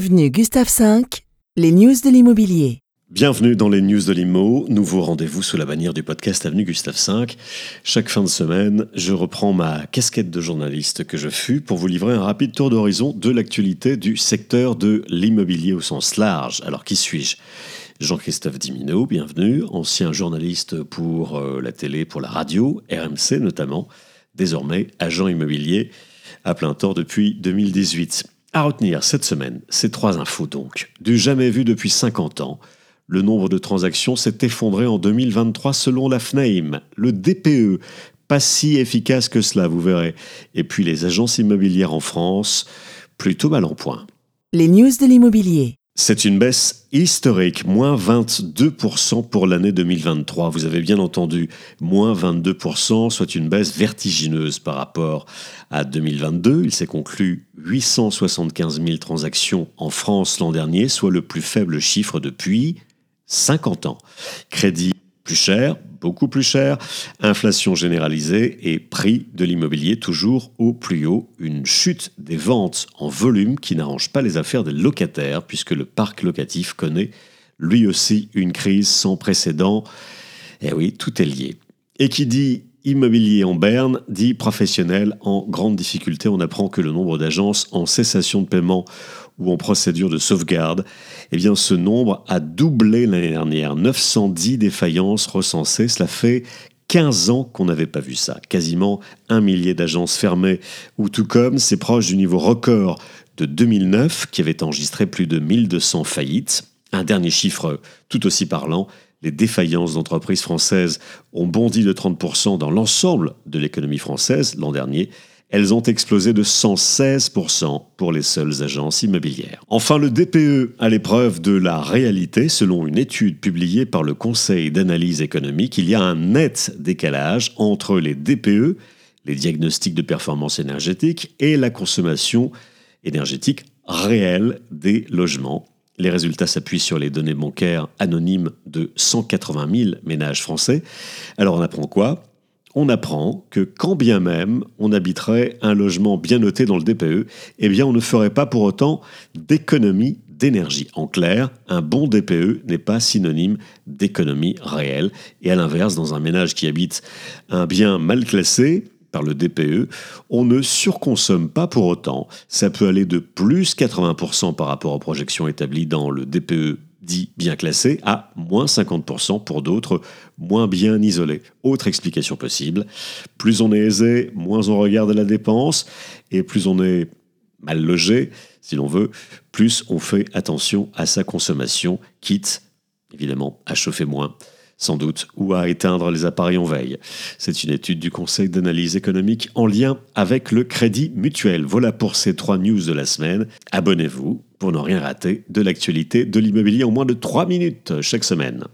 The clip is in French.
Avenue Gustave V, les news de l'immobilier. Bienvenue dans les news de l'IMO, nouveau rendez-vous sous la bannière du podcast Avenue Gustave V. Chaque fin de semaine, je reprends ma casquette de journaliste que je fus pour vous livrer un rapide tour d'horizon de l'actualité du secteur de l'immobilier au sens large. Alors qui suis-je? Jean-Christophe Dimino, bienvenue, ancien journaliste pour euh, la télé, pour la radio, RMC notamment, désormais agent immobilier à plein temps depuis 2018. À retenir cette semaine, ces trois infos donc. Du jamais vu depuis 50 ans, le nombre de transactions s'est effondré en 2023 selon la FNAIM. Le DPE, pas si efficace que cela, vous verrez. Et puis les agences immobilières en France, plutôt mal en point. Les news de l'immobilier. C'est une baisse historique, moins 22% pour l'année 2023. Vous avez bien entendu, moins 22%, soit une baisse vertigineuse par rapport à 2022. Il s'est conclu 875 000 transactions en France l'an dernier, soit le plus faible chiffre depuis 50 ans. Crédit plus cher, beaucoup plus cher, inflation généralisée et prix de l'immobilier toujours au plus haut, une chute des ventes en volume qui n'arrange pas les affaires des locataires puisque le parc locatif connaît lui aussi une crise sans précédent. Eh oui, tout est lié. Et qui dit immobilier en berne dit professionnel en grande difficulté. On apprend que le nombre d'agences en cessation de paiement ou en procédure de sauvegarde, eh bien ce nombre a doublé l'année dernière. 910 défaillances recensées, cela fait 15 ans qu'on n'avait pas vu ça. Quasiment un millier d'agences fermées, ou tout comme c'est proche du niveau record de 2009 qui avait enregistré plus de 1200 faillites. Un dernier chiffre tout aussi parlant, les défaillances d'entreprises françaises ont bondi de 30% dans l'ensemble de l'économie française l'an dernier elles ont explosé de 116% pour les seules agences immobilières. Enfin, le DPE à l'épreuve de la réalité, selon une étude publiée par le Conseil d'analyse économique, il y a un net décalage entre les DPE, les diagnostics de performance énergétique, et la consommation énergétique réelle des logements. Les résultats s'appuient sur les données bancaires anonymes de 180 000 ménages français. Alors on apprend quoi? On apprend que quand bien même on habiterait un logement bien noté dans le DPE, eh bien on ne ferait pas pour autant d'économie d'énergie. En clair, un bon DPE n'est pas synonyme d'économie réelle. Et à l'inverse, dans un ménage qui habite un bien mal classé, par le DPE, on ne surconsomme pas pour autant. Ça peut aller de plus 80% par rapport aux projections établies dans le DPE dit bien classé à moins 50% pour d'autres moins bien isolés. Autre explication possible, plus on est aisé, moins on regarde la dépense, et plus on est mal logé, si l'on veut, plus on fait attention à sa consommation, quitte évidemment à chauffer moins sans doute, ou à éteindre les appareils en veille. C'est une étude du Conseil d'analyse économique en lien avec le Crédit Mutuel. Voilà pour ces trois news de la semaine. Abonnez-vous pour ne rien rater de l'actualité de l'immobilier en moins de 3 minutes chaque semaine.